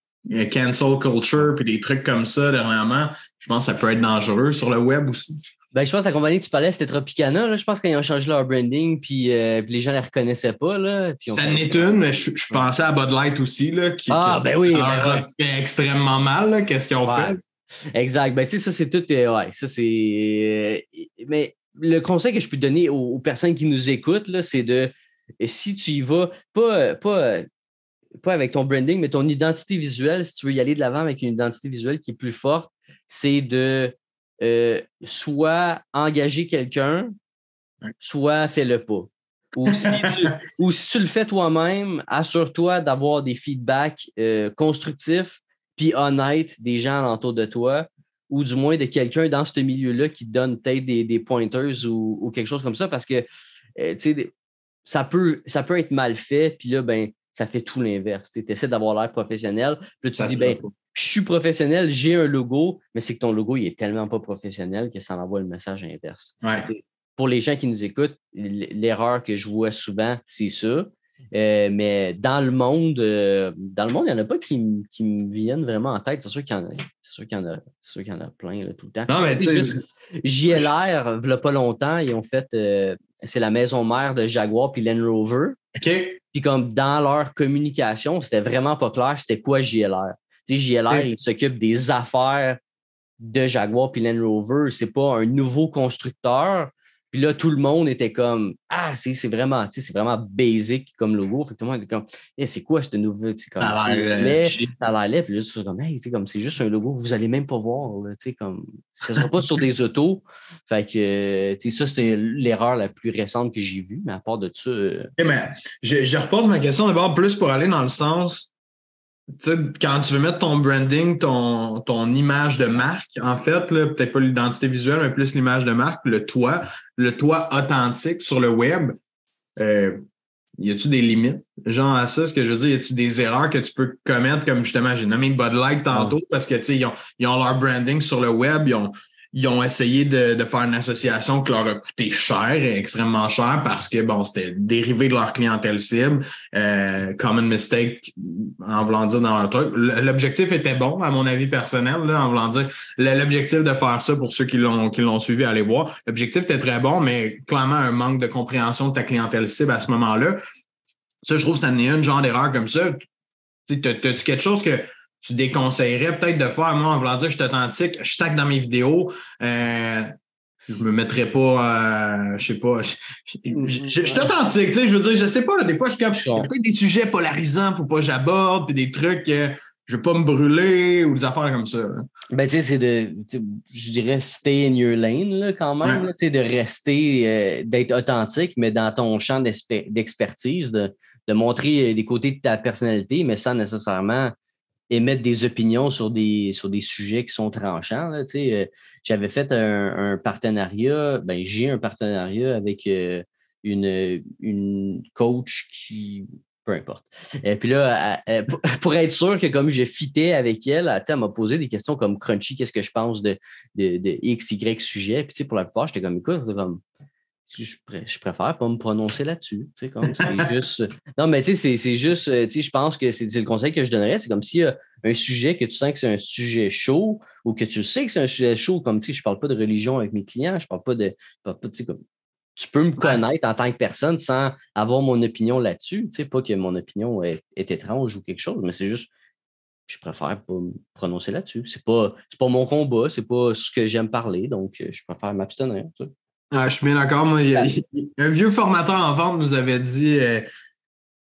cancel culture et des trucs comme ça dernièrement? Je pense que ça peut être dangereux sur le web aussi. Ben, je pense que la compagnie que tu parlais, c'était Tropicana. Là. Je pense qu'ils ont changé leur branding, puis, euh, les gens ne les reconnaissaient pas. Là, ça n'est une, mais je, pensais à Bud Light aussi, là, qui, ah, ben oui, ben fait extrêmement mal. Qu'est-ce qu'ils ont fait? Exact. Ben, tu sais, ça, c'est tout. Euh, ouais, ça, c'est. Euh, mais le conseil que je peux donner aux, personnes qui nous écoutent, c'est de si tu y vas, pas, pas, pas avec ton branding, mais ton identité visuelle, si tu veux y aller de l'avant avec une identité visuelle qui est plus forte, c'est de euh, soit engager quelqu'un, soit fais-le pas. Ou si, tu, *laughs* ou si tu le fais toi-même, assure-toi d'avoir des feedbacks euh, constructifs puis honnêtes des gens alentour de toi ou du moins de quelqu'un dans ce milieu-là qui donne peut-être des, des, pointers ou, quelque chose comme ça, parce que euh, ça peut, ça peut être mal fait, puis là, ben, ça fait tout l'inverse. Tu essaies d'avoir l'air professionnel, puis là, tu dis, ben, je suis professionnel, j'ai un logo, mais c'est que ton logo, il est tellement pas professionnel que ça envoie le message inverse. Pour les gens qui nous écoutent, l'erreur que je vois souvent, c'est ça. Euh, mais dans le monde, euh, dans le monde, il n'y en a pas qui, me viennent vraiment en tête. C'est sûr qu'il y en a. C'est sûr qu'il y en a. sûr qu'il y en a plein tout le temps. Non, mais JLR, il n'y a pas longtemps, ils ont fait. Euh, c'est la maison mère de Jaguar puis Land Rover. OK. Puis comme dans leur communication, c'était vraiment pas clair c'était quoi JLR. Tu sais, JLR, il s'occupe des affaires de Jaguar puis Land Rover. C'est pas un nouveau constructeur. Puis là, tout le monde était comme Ah, c'est vraiment, c'est vraiment basic comme logo. Fait que tout le monde était comme hey, c'est quoi ce nouveau? Comme, ça a l'air laid. Puis juste comme hey, comme c'est juste un logo, vous allez même pas voir. Là, comme, ça ne sera pas sur des *laughs* autos. Fait que ça, c'était l'erreur la plus récente que j'ai vue. Mais à part de ça. Euh, mais je, je repose ma question d'abord plus pour aller dans le sens quand tu veux mettre ton branding, ton, ton image de marque, en fait, peut-être pas l'identité visuelle, mais plus l'image de marque, le toit, le toit authentique sur le web, euh, y a-tu des limites, genre à ça? Ce que je veux dire, y a-tu des erreurs que tu peux commettre, comme justement, j'ai nommé Bud Light tantôt, parce que, tu sais, ils ont, ils ont leur branding sur le web, ils ont, ils ont essayé de, de, faire une association qui leur a coûté cher, extrêmement cher, parce que bon, c'était dérivé de leur clientèle cible. Euh, common mistake, en voulant dire dans leur truc. L'objectif était bon, à mon avis personnel, là, en voulant dire l'objectif de faire ça pour ceux qui l'ont qui l'ont suivi, allez voir. L'objectif était très bon, mais clairement un manque de compréhension de ta clientèle cible à ce moment-là. Ça, je trouve que ça n'est une genre d'erreur comme ça. Tu as-tu quelque chose que tu déconseillerais peut-être de faire, moi, en voulant dire je suis authentique, je stack dans mes vidéos, euh, je me mettrais pas, euh, je sais pas, je, suis authentique, tu sais, je veux dire, je sais pas, des fois, je suis comme, il y a peut-être des sujets polarisants, faut pas que j'aborde, puis des trucs, euh, je veux pas me brûler ou des affaires comme ça. Ben, tu sais, c'est de, je dirais, stay in your lane, là, quand même, tu sais, de rester, d'être authentique, mais dans ton champ d'expertise, de, de montrer des côtés de ta personnalité, mais sans nécessairement émettre des opinions sur des, sur des sujets qui sont tranchants. Euh, j'avais fait un, partenariat, ben, j'ai un partenariat avec euh, une, une coach qui, peu importe. Et puis là, *laughs* pour être sûr que comme je fitais avec elle, elle, m'a posé des questions comme Crunchy, qu'est-ce que je pense de, de, de X, Y sujet. Puis pour la plupart, j'étais comme écoute, comme je, je, préfère pas me prononcer là-dessus. C'est juste. Non, mais tu sais, c'est juste. Je pense que c'est le conseil que je donnerais. C'est comme s'il y a un sujet que tu sens que c'est un sujet chaud ou que tu sais que c'est un sujet chaud, comme tu sais, je parle pas de religion avec mes clients, je parle pas de. pas, comme, tu peux me connaître en tant que personne sans avoir mon opinion là-dessus. Tu sais, pas que mon opinion est, étrange ou quelque chose, mais c'est juste. Je préfère pas me prononcer là-dessus. C'est pas, pas mon combat, c'est pas ce que j'aime parler, donc je préfère m'abstenir. Ah, je suis bien d'accord. Moi, un vieux formateur en vente nous avait dit euh,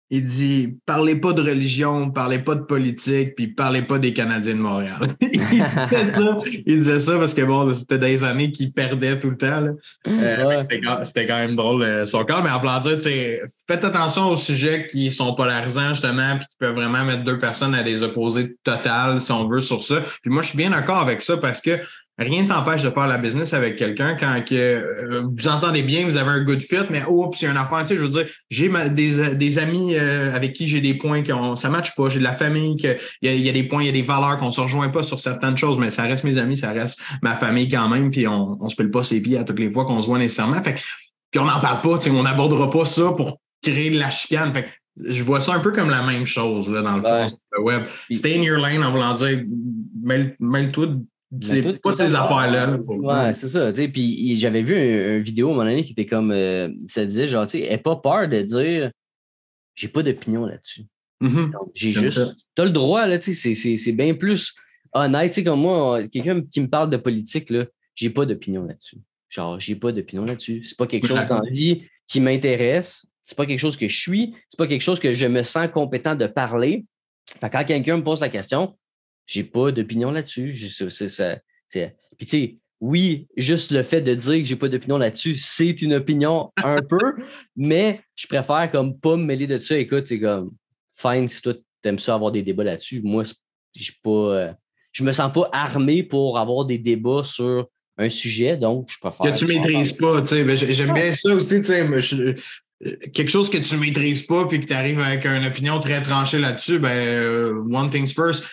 il dit parlez pas de religion, parlez pas de politique, puis parlez pas des Canadiens de Montréal. *laughs* il, disait ça, il disait ça parce que bon, c'était des années qu'il perdait tout le temps. Euh, c'était quand même drôle euh, son corps, mais en plan dire, faites attention aux sujets qui sont polarisants, justement, puis qui peuvent vraiment mettre deux personnes à des opposés totales, si on veut, sur ça. Puis moi, je suis bien d'accord avec ça parce que Rien ne t'empêche de faire la business avec quelqu'un quand que, euh, vous entendez bien, vous avez un good fit, mais oups, il y a une affaire. Tu sais, je veux dire, j'ai des, des, amis euh, avec qui j'ai des points qui ont, ça ne matche pas. J'ai de la famille, il y, y, a des points, il y a des valeurs qu'on ne se rejoint pas sur certaines choses, mais ça reste mes amis, ça reste ma famille quand même, puis on ne se pile pas ses pieds à toutes les fois qu'on se voit nécessairement. Fait puis on n'en parle pas, tu sais, on n'abordera pas ça pour créer de la chicane. Fait je vois ça un peu comme la même chose là, dans le fond le web. Stay in your lane en voulant dire mêle-toi c'est pas ces affaires-là. Ouais, c'est ça. Puis j'avais vu une, vidéo à un moment donné qui était comme. Euh, ça disait genre, tu sais, pas peur de dire j'ai pas d'opinion là-dessus. Mm-hmm. J'ai juste. Tu as le droit, là, tu sais, c'est bien plus honnête. Tu sais, comme moi, quelqu'un qui me parle de politique, là, j'ai pas d'opinion là-dessus. Genre, j'ai pas d'opinion là-dessus. C'est pas quelque chose dans la vie qui m'intéresse. C'est pas quelque chose que je suis. C'est pas quelque chose que je me sens compétent de parler. Fait quand quelqu'un me pose la question, j'ai pas d'opinion là-dessus. Puis tu sais, oui, juste le fait de dire que j'ai pas d'opinion là-dessus, c'est une opinion un peu, *laughs* mais je préfère comme pas me mêler de ça. Écoute, c'est comme fine si toi t'aimes ça avoir des débats là-dessus. Moi, j'ai pas. Euh, je me sens pas armé pour avoir des débats sur un sujet, donc je préfère. Que tu maîtrises pas, tu sais. Ben, j'aime bien ça aussi, tu sais. Euh, quelque chose que tu maîtrises pas puis que tu arrives avec une opinion très tranchée là-dessus, ben, euh, one things first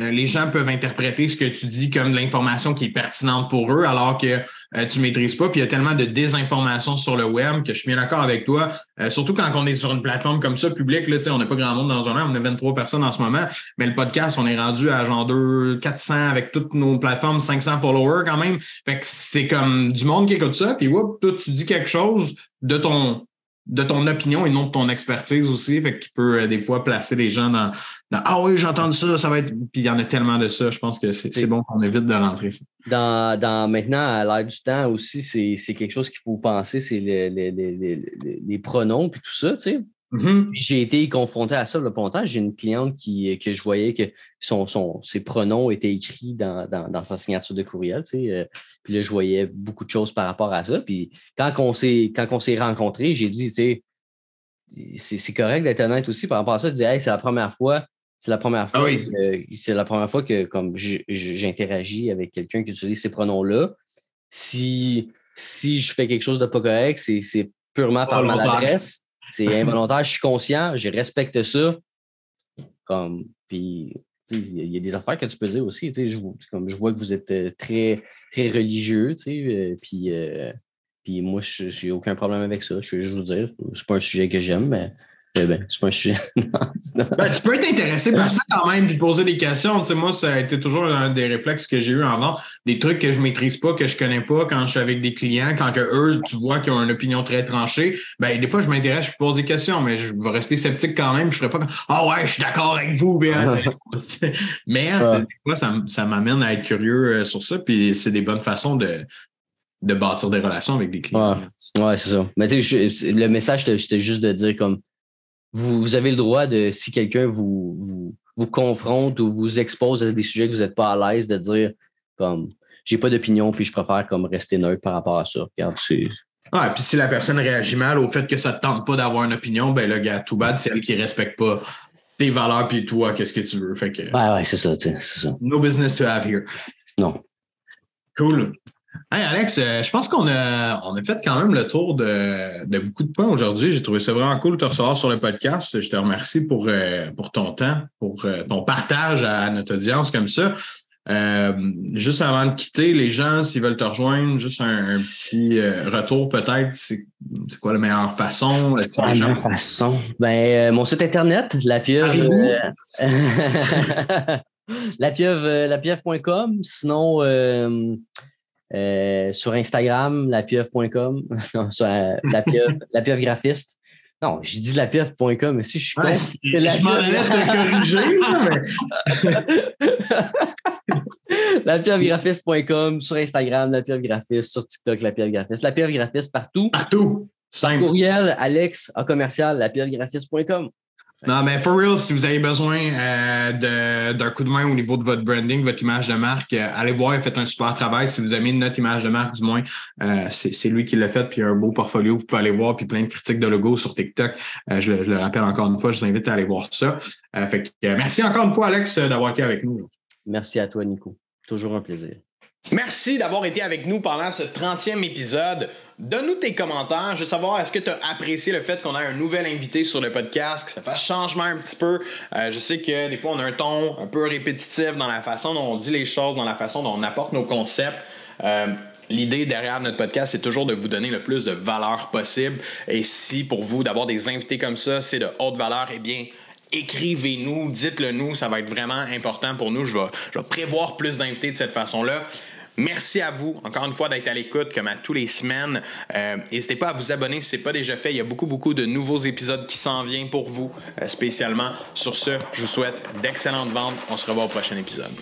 euh, les gens peuvent interpréter ce que tu dis comme de l'information qui est pertinente pour eux, alors que euh, tu ne maîtrises pas. Puis il y a tellement de désinformation sur le web que je suis bien d'accord avec toi. Euh, surtout quand on est sur une plateforme comme ça, publique, là, on n'a pas grand monde dans un an, on a 23 personnes en ce moment. Mais le podcast, on est rendu à genre 2, 400 avec toutes nos plateformes, 500 followers quand même. Fait que c'est comme du monde qui écoute ça. Puis whoop, toi, tu dis quelque chose de ton de ton opinion et non de ton expertise aussi, fait qu'il peut euh, des fois placer les gens dans, Ah oui, j'entends ça, ça va être. Puis il y en a tellement de ça, je pense que c'est bon qu'on évite de rentrer. Dans, dans maintenant, à l'ère du temps aussi, c'est quelque chose qu'il faut penser, c'est les, les, les, les, pronoms et tout ça, tu sais. Mm-hmm. J'ai été confronté à ça le longtemps. J'ai une cliente qui, que je voyais que son, son, ses pronoms étaient écrits dans, dans, sa signature de courriel. Tu sais, euh, puis là, je voyais beaucoup de choses par rapport à ça. Puis quand on s'est, quand on s'est rencontrés, j'ai dit, tu sais, c'est correct d'être honnête aussi par rapport à ça. De dire, hey, c'est la première fois. C'est la première fois, ah c'est la première fois que comme j'interagis avec quelqu'un qui utilise ces pronoms-là. Si, si je fais quelque chose de pas correct, c'est purement par maladresse. C'est involontaire, je suis conscient, je respecte ça. Comme, puis, il y a des affaires que tu peux dire aussi. Je, comme je vois que vous êtes euh, très, très religieux, euh, puis, euh, puis moi, je n'ai aucun problème avec ça. Je veux juste vous dire, c'est pas un sujet que j'aime, mais c'est pas un sujet. *laughs* ben, tu peux être intéressé par ça quand même puis poser des questions. Tu sais, moi, ça a été toujours un des réflexes que j'ai eu en vente. Des trucs que je maîtrise pas, que je connais pas quand je suis avec des clients, quand que eux, tu vois qu'ils ont une opinion très tranchée. Ben, des fois, je m'intéresse, je pose des questions, mais je vais rester sceptique quand même. Je ferai pas comme Ah ouais, je suis d'accord avec vous. Bien, *laughs* mais des fois, ça, ça m'amène à être curieux euh, sur ça. Puis c'est des bonnes façons de, de bâtir des relations avec des clients. Ouais, c'est ça. Mais tu sais, le message, c'était juste de dire comme vous, avez le droit de, si quelqu'un vous, vous, confronte ou vous expose à des sujets que vous n'êtes pas à l'aise, de dire comme j'ai pas d'opinion, puis je préfère comme rester neutre par rapport à ça. Regarde, c'est. Ouais, puis si la personne réagit mal au fait que ça ne te tente pas d'avoir une opinion, ben le gars, tout bad, c'est elle qui respecte pas tes valeurs puis toi, qu'est-ce que tu veux. Fait que, ouais, ouais, c'est ça, c'est ça. No business to have here. Non. Cool. Hey Alex, euh, je pense qu'on a, on a fait quand même le tour de, de beaucoup de points aujourd'hui. J'ai trouvé ça vraiment cool de te recevoir sur le podcast. Je te remercie pour, euh, pour ton temps, pour euh, ton partage à notre audience comme ça. juste avant de quitter, les gens, s'ils veulent te rejoindre, juste un, petit retour peut-être, c'est quoi la meilleure façon? La meilleure façon? Ben, mon site internet, la pieuvre. *laughs* la pieuvre, la pieuvre.com. Sinon, euh, sur Instagram, lapieuvre.com. *laughs* sur euh, la, pieuvre, la *laughs* pieuvre graphiste. Non, j'ai dit lapieuvre.com, mais si je suis ouais, Je m'en corriger. *laughs* lapieuvregraphiste.com, sur Instagram, la pieuvre graphiste, sur TikTok, la pieuvre graphiste. La pieuvre graphiste partout. Partout. Simple. Courriel, alex, en commercial, lapieuvregraphiste.com. Non, mais for real, si vous avez besoin euh, d'un coup de main au niveau de votre branding, votre image de marque, euh, allez voir, faites un super travail. Si vous aimez notre image de marque, du moins, euh, c'est lui qui l'a fait, puis il a un beau portfolio, vous pouvez aller voir, puis plein de critiques de logo sur TikTok. Je, le rappelle encore une fois, je vous invite à aller voir ça. fait merci encore une fois, Alex, d'avoir été avec nous. Merci à toi, Nico. Toujours un plaisir. Merci d'avoir été avec nous pendant ce 30e épisode. Donne-nous tes commentaires. Je veux savoir, est-ce que tu as apprécié le fait qu'on ait un nouvel invité sur le podcast, que ça fasse changement un petit peu? Euh, je sais que des fois, on a un ton un peu répétitif dans la façon dont on dit les choses, dans la façon dont on apporte nos concepts. Euh, l'idée derrière notre podcast, c'est toujours de vous donner le plus de valeur possible. Et si pour vous, d'avoir des invités comme ça, c'est de haute valeur, eh bien, écrivez-nous, dites-le nous, ça va être vraiment important pour nous. Je vais prévoir plus d'invités de cette façon-là. Merci à vous, encore une fois, d'être à l'écoute comme à tous les semaines. Euh, n'hésitez pas à vous abonner si ce n'est pas déjà fait. Il y a beaucoup, beaucoup de nouveaux épisodes qui s'en viennent pour vous, euh, spécialement. Sur ce, je vous souhaite d'excellentes ventes. On se revoit au prochain épisode.